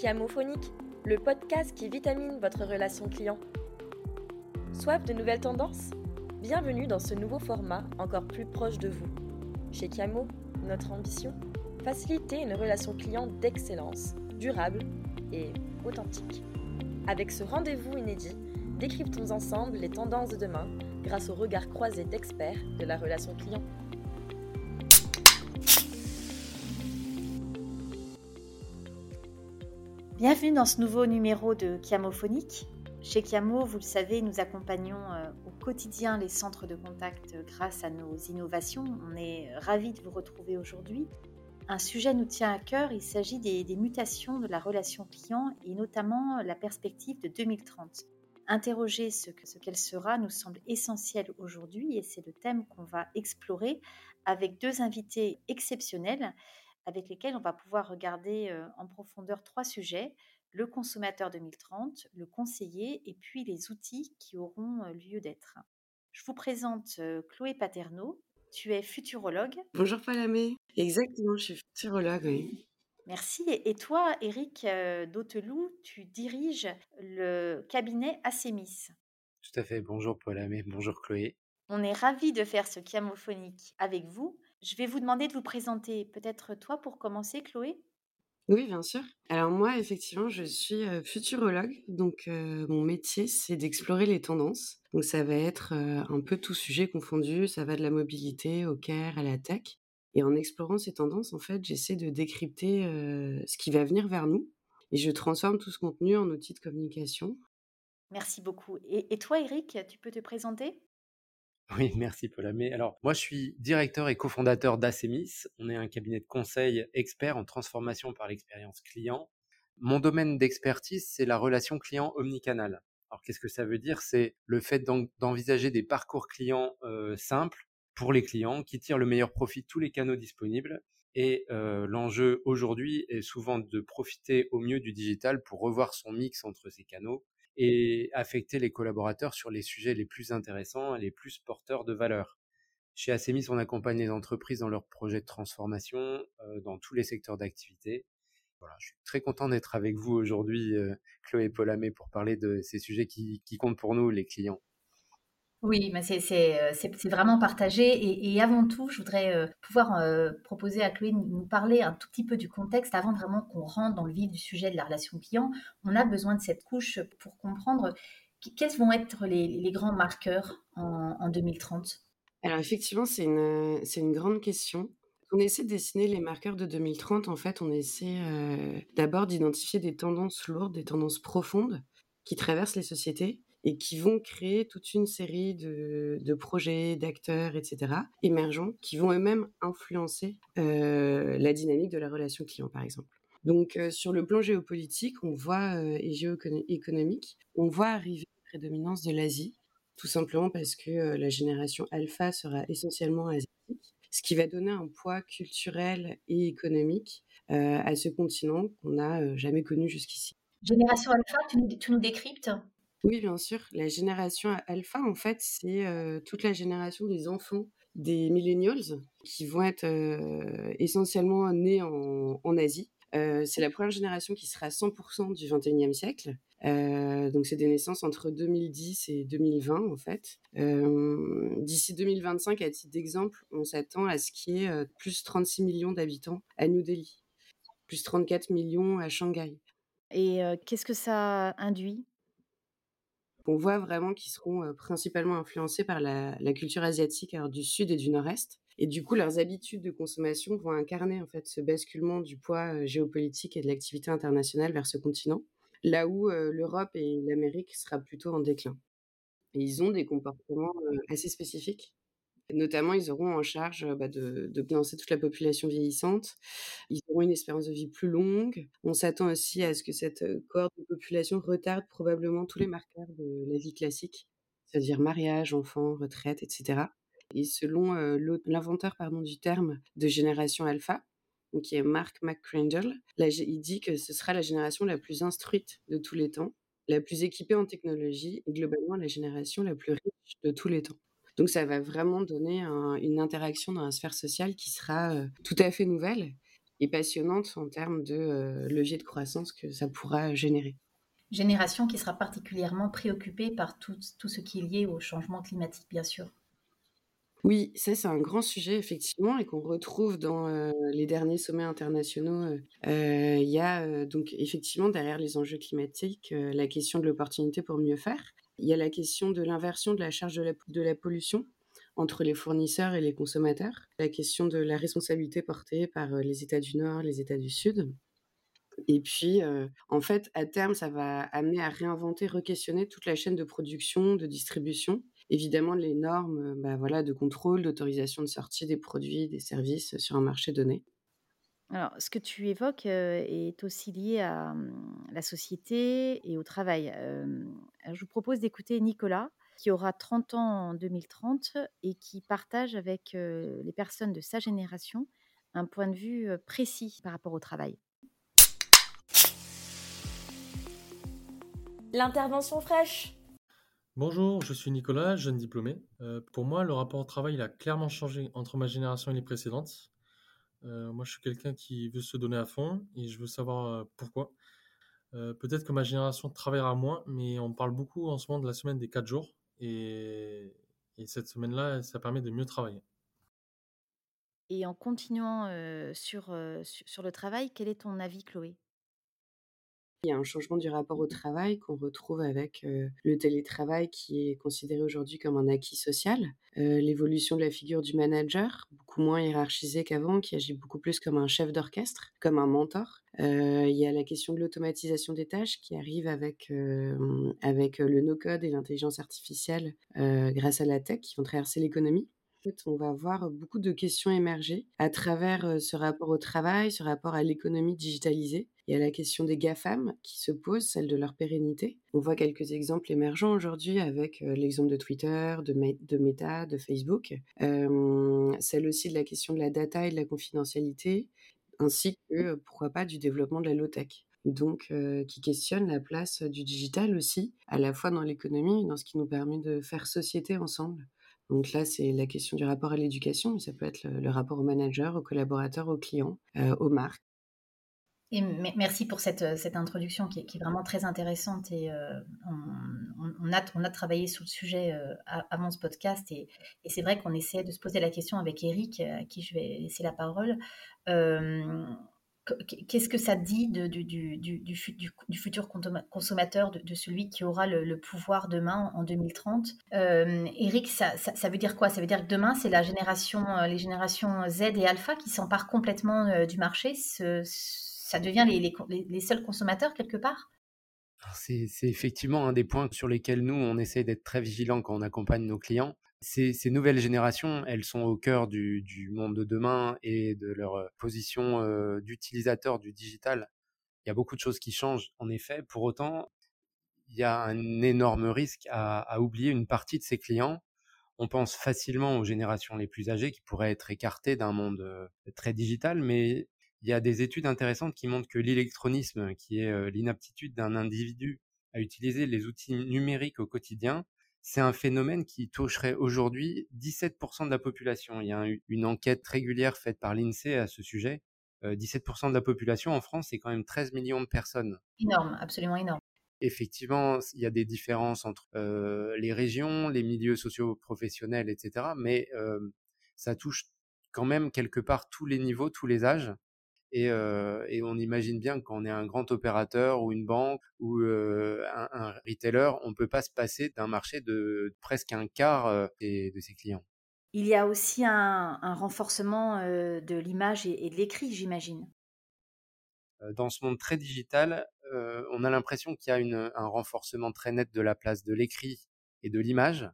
Chiamophonique, le podcast qui vitamine votre relation client. Soif de nouvelles tendances? Bienvenue dans ce nouveau format encore plus proche de vous. Chez Chiamo, notre ambition Faciliter une relation client d'excellence, durable et authentique. Avec ce rendez-vous inédit, décryptons ensemble les tendances de demain grâce au regard croisé d'experts de la relation client. Bienvenue dans ce nouveau numéro de Chiamophonique. Chez Chiamo, vous le savez, nous accompagnons euh, au quotidien les centres de contact grâce à nos innovations. On est ravis de vous retrouver aujourd'hui. Un sujet nous tient à cœur, il s'agit des, mutations de la relation client et notamment la perspective de 2030. Interroger ce qu'elle sera nous semble essentiel aujourd'hui et c'est le thème qu'on va explorer avec deux invités exceptionnels avec lesquels on va pouvoir regarder en profondeur trois sujets, le consommateur 2030, le conseiller et puis les outils qui auront lieu d'être. Je vous présente Chloé Paterno. Tu es futurologue. Bonjour Palamé. Exactement, je suis futurologue, oui. Merci. Et toi, Eric Dauteloup, tu diriges le cabinet Assemis. Tout à fait. Bonjour Palamé, bonjour Chloé. On est ravis de faire ce chiamophonique avec vous. Je vais vous demander de vous présenter. Peut-être toi pour commencer, Chloé? Oui, bien sûr. Alors moi, effectivement, je suis futurologue. Donc mon métier, c'est d'explorer les tendances. Donc ça va être un peu tout sujet confondu. Ça va de la mobilité au care, à la tech. Et en explorant ces tendances, en fait, j'essaie de décrypter ce qui va venir vers nous. Et je transforme tout ce contenu en outil de communication. Merci beaucoup. Et, et toi, Eric, tu peux te présenter? Oui, merci Paul Amé. Alors, moi, je suis directeur et cofondateur d'Acemis. On est un cabinet de conseil expert en transformation par l'expérience client. Mon domaine d'expertise, c'est la relation client omnicanal. Alors, qu'est-ce que ça veut dire? C'est le fait d'envisager des parcours clients euh, simples pour les clients qui tirent le meilleur profit de tous les canaux disponibles. Et euh, l'enjeu aujourd'hui est souvent de profiter au mieux du digital pour revoir son mix entre ces canaux et affecter les collaborateurs sur les sujets les plus intéressants et les plus porteurs de valeur. Chez Acemis, on accompagne les entreprises dans leurs projets de transformation dans tous les secteurs d'activité. Voilà, je suis très content d'être avec vous aujourd'hui, euh, Chloé Polamé, pour parler de ces sujets qui comptent pour nous, les clients. Oui, mais euh, c'est vraiment partagé et avant tout, je voudrais, euh, pouvoir, euh, proposer à Chloé de nous parler un tout petit peu du contexte avant vraiment qu'on rentre dans le vif du sujet de la relation client. On a besoin de cette couche pour comprendre quels vont être les grands marqueurs en 2030? Alors effectivement, c'est une grande question. On essaie de dessiner les marqueurs de 2030. En fait, on essaie, d'abord d'identifier des tendances lourdes, des tendances profondes qui traversent les sociétés et qui vont créer toute une série de, projets, d'acteurs, etc., émergents, qui vont eux-mêmes influencer euh, la dynamique de la relation client, par exemple. Donc, euh, sur le plan géopolitique, on voit, euh, et géoéconomique, on voit arriver la prédominance de l'Asie, tout simplement parce que la génération alpha sera essentiellement asiatique, ce qui va donner un poids culturel et économique à ce continent qu'on n'a jamais connu jusqu'ici. Génération alpha, tu nous décryptes? Oui, bien sûr. La génération alpha, en fait, c'est toute la génération des enfants des millennials qui vont être essentiellement nés en, Asie. c'est la première génération qui sera 100% du 21e siècle. donc c'est des naissances entre 2010 et 2020 en fait. D'ici 2025, à titre d'exemple, on s'attend à ce qu'il y ait plus 36 millions d'habitants à New Delhi, plus 34 millions à Shanghai. Et qu'est-ce que ça induit? On voit vraiment qu'ils seront principalement influencés par la, culture asiatique du sud et du nord-est. Et du coup, leurs habitudes de consommation vont incarner en fait ce basculement du poids géopolitique et de l'activité internationale vers ce continent, là où l'Europe et l'Amérique sera plutôt en déclin. Ils ont des comportements assez spécifiques Notamment, ils auront en charge bah, de, de financer toute la population vieillissante. Ils auront une espérance de vie plus longue. On s'attend aussi à ce que cette cohorte de population retarde probablement tous les marqueurs de la vie classique, c'est-à-dire mariage, enfants, retraite, etc. Et selon l'inventeur pardon du terme de génération alpha, qui est Mark McCrandle, il dit que ce sera la génération la plus instruite de tous les temps, la plus équipée en technologie et globalement la génération la plus riche de tous les temps. Donc ça va vraiment donner une interaction dans la sphère sociale qui sera tout à fait nouvelle et passionnante en termes de levier de croissance que ça pourra générer. Génération qui sera particulièrement préoccupée par tout, tout ce qui est lié au changement climatique, bien sûr. Oui, ça c'est un grand sujet effectivement et qu'on retrouve dans les derniers sommets internationaux. il y a donc effectivement derrière les enjeux climatiques la question de l'opportunité pour mieux faire. Il y a la question de l'inversion de la charge de la, pollution entre les fournisseurs et les consommateurs, la question de la responsabilité portée par les États du Nord, les États du Sud. Et puis, en fait, à terme, ça va amener à réinventer, re-questionner toute la chaîne de production, de distribution, évidemment les normes bah, voilà, de contrôle, d'autorisation de sortie des produits, des services sur un marché donné. Alors, ce que tu évoques est aussi lié à mmh, la société et au travail. je vous propose d'écouter Nicolas, qui aura 30 ans en 2030 et qui partage avec les personnes de sa génération un point de vue précis par rapport au travail. L'intervention fraîche Bonjour, je suis Nicolas, jeune diplômé. Euh, pour moi, le rapport au travail a clairement changé entre ma génération et les précédentes. Euh, moi, je suis quelqu'un qui veut se donner à fond et je veux savoir euh, pourquoi. Peut-être que ma génération travaillera moins, mais on parle beaucoup en ce moment de la semaine des 4 jours. Et, cette semaine-là, ça permet de mieux travailler. Et en continuant sur, sur le travail, quel est ton avis, Chloé? Il y a un changement du rapport au travail qu'on retrouve avec le télétravail qui est considéré aujourd'hui comme un acquis social, l'évolution de la figure du manager, beaucoup moins hiérarchisé qu'avant, qui agit beaucoup plus comme un chef d'orchestre, comme un mentor. il y a la question de l'automatisation des tâches qui arrive avec, avec le no-code et l'intelligence artificielle grâce à la tech qui vont traverser l'économie on va voir beaucoup de questions émerger à travers ce rapport au travail, ce rapport à l'économie digitalisée. Il y a la question des GAFAM qui se pose, celle de leur pérennité. On voit quelques exemples émergents aujourd'hui avec l'exemple de Twitter, de, de, Meta, de Facebook. celle aussi de la question de la data et de la confidentialité, ainsi que, pourquoi pas, du développement de la low-tech donc qui questionne la place du digital aussi, à la fois dans l'économie et dans ce qui nous permet de faire société ensemble. Donc là, c'est la question du rapport à l'éducation, mais ça peut être le, rapport au manager, aux collaborateurs, aux clients, euh, aux marques. Et merci pour cette, cette introduction qui est, vraiment très intéressante. Et euh, on, a, on a travaillé sur le sujet euh, avant ce podcast. Et, et c'est vrai qu'on essaie de se poser la question avec Eric, à qui je vais laisser la parole qu'est-ce que ça dit du, futur consommateur, de, celui qui aura le, pouvoir demain en 2030 euh, Eric, ça, veut dire quoi? Ça veut dire que demain, c'est la génération, euh, les générations Z et Alpha qui s'emparent complètement euh, du marché. ça devient les, les, les, seuls consommateurs quelque part? C'est effectivement un des points sur lesquels nous, on essaie d'être très vigilants quand on accompagne nos clients. Ces, nouvelles générations, elles sont au cœur du, monde de demain et de leur position d'utilisateur du digital. Il y a beaucoup de choses qui changent, en effet. Pour autant, il y a un énorme risque à, oublier une partie de ses clients. On pense facilement aux générations les plus âgées qui pourraient être écartées d'un monde très digital, mais il y a des études intéressantes qui montrent que l'électronisme, qui est l'inaptitude d'un individu à utiliser les outils numériques au quotidien, c'est un phénomène qui toucherait aujourd'hui 17% de la population. Il y a une enquête régulière faite par l'INSEE à ce sujet. 17% de la population en France, c'est quand même 13 millions de personnes. Énorme, absolument énorme. Effectivement, il y a des différences entre les régions, les milieux socio-professionnels, etc. Mais ça touche quand même quelque part tous les niveaux, tous les âges. Et, on imagine bien qu'on est un grand opérateur ou une banque ou un, retailer, on ne peut pas se passer d'un marché de presque un quart de ses clients. Il y a aussi un, renforcement de l'image et, de l'écrit, j'imagine. Dans ce monde très digital, on a l'impression qu'il y a un renforcement très net de la place de l'écrit et de l'image.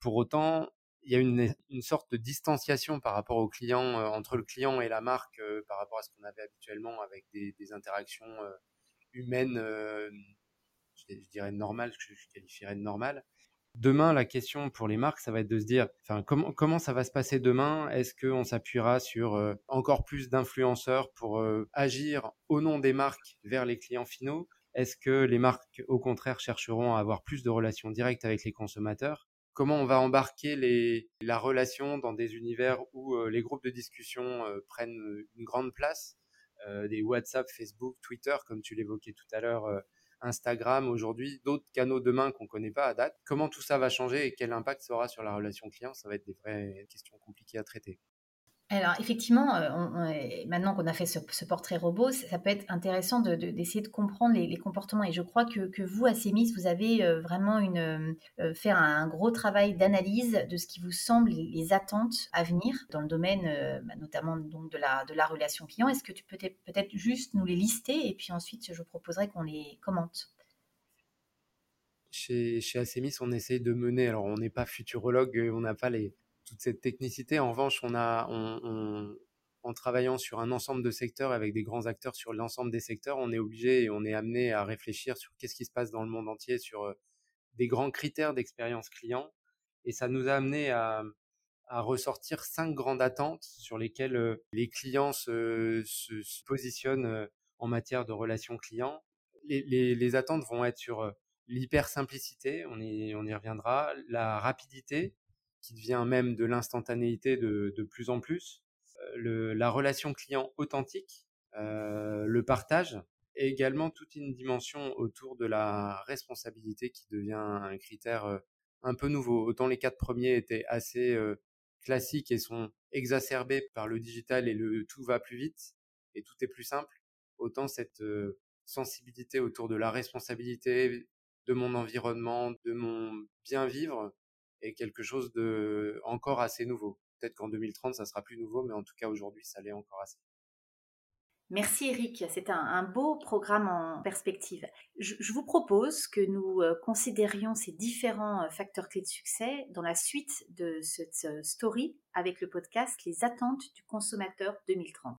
Pour autant, il y a une, sorte de distanciation par rapport au client, euh, entre le client et la marque, euh, par rapport à ce qu'on avait habituellement avec des, interactions euh, humaines, je, dirais normales, que je, qualifierais de normales. Demain, la question pour les marques, ça va être de se dire, enfin, comment, comment ça va se passer demain? Est-ce qu'on s'appuiera sur encore plus d'influenceurs pour agir au nom des marques vers les clients finaux? Est-ce que les marques, au contraire, chercheront à avoir plus de relations directes avec les consommateurs? Comment on va embarquer les, la relation dans des univers où les groupes de discussion prennent une grande place, des WhatsApp, Facebook, Twitter, comme tu l'évoquais tout à l'heure, Instagram aujourd'hui, d'autres canaux demain qu'on ne connaît pas à date. Comment tout ça va changer et quel impact ça aura sur la relation client? Ça va être des vraies questions compliquées à traiter. Alors effectivement, euh, maintenant qu'on a fait ce, portrait robot, ça, peut être intéressant d'essayer de, comprendre les, comportements. Et je crois que, vous, à CEMIS, vous avez euh, vraiment une, euh, fait un, gros travail d'analyse de ce qui vous semble les, attentes à venir dans le domaine bah, notamment donc, de, la, de la relation client. Est-ce que tu peux peut-être juste nous les lister et puis ensuite je proposerai qu'on les commente chez, chez on essaie de mener, alors on n'est pas futurologue, on n'a pas les, toute cette technicité. En revanche, on a, en travaillant sur un ensemble de secteurs avec des grands acteurs sur l'ensemble des secteurs, on est obligé et on est amené à réfléchir sur qu'est-ce qui se passe dans le monde entier, sur euh, des grands critères d'expérience client. Et ça nous a amené à, ressortir cinq grandes attentes sur lesquelles euh, les clients se, positionnent euh, en matière de relations clients. Les, attentes vont être sur l'hyper simplicité, on on y reviendra, la rapidité, qui devient même de l'instantanéité de, de, plus en plus, euh, la relation client authentique, euh, le partage, et également toute une dimension autour de la responsabilité qui devient un critère euh, un peu nouveau. Autant les quatre premiers étaient assez classiques et sont exacerbés par le digital et le tout va plus vite et tout est plus simple, autant cette sensibilité autour de la responsabilité de mon environnement, de mon bien vivre, est quelque chose de encore assez nouveau. Peut-être qu'en 2030, ça sera plus nouveau, mais en tout cas aujourd'hui, ça l'est encore assez. Merci Eric, c'est un, beau programme en perspective. Je, vous propose que nous euh, considérions ces différents euh, facteurs clés de succès dans la suite de cette euh, story avec le podcast Les attentes du consommateur 2030.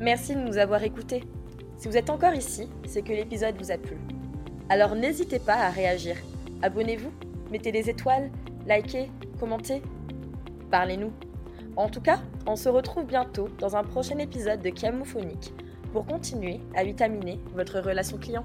Merci de nous avoir écoutés. Si vous êtes encore ici, c'est que l'épisode vous a plu. Alors n'hésitez pas à réagir. Abonnez-vous, mettez des étoiles, likez, commentez. Parlez-nous. En tout cas, on se retrouve bientôt dans un prochain épisode de Camophonique pour continuer à vitaminer votre relation client.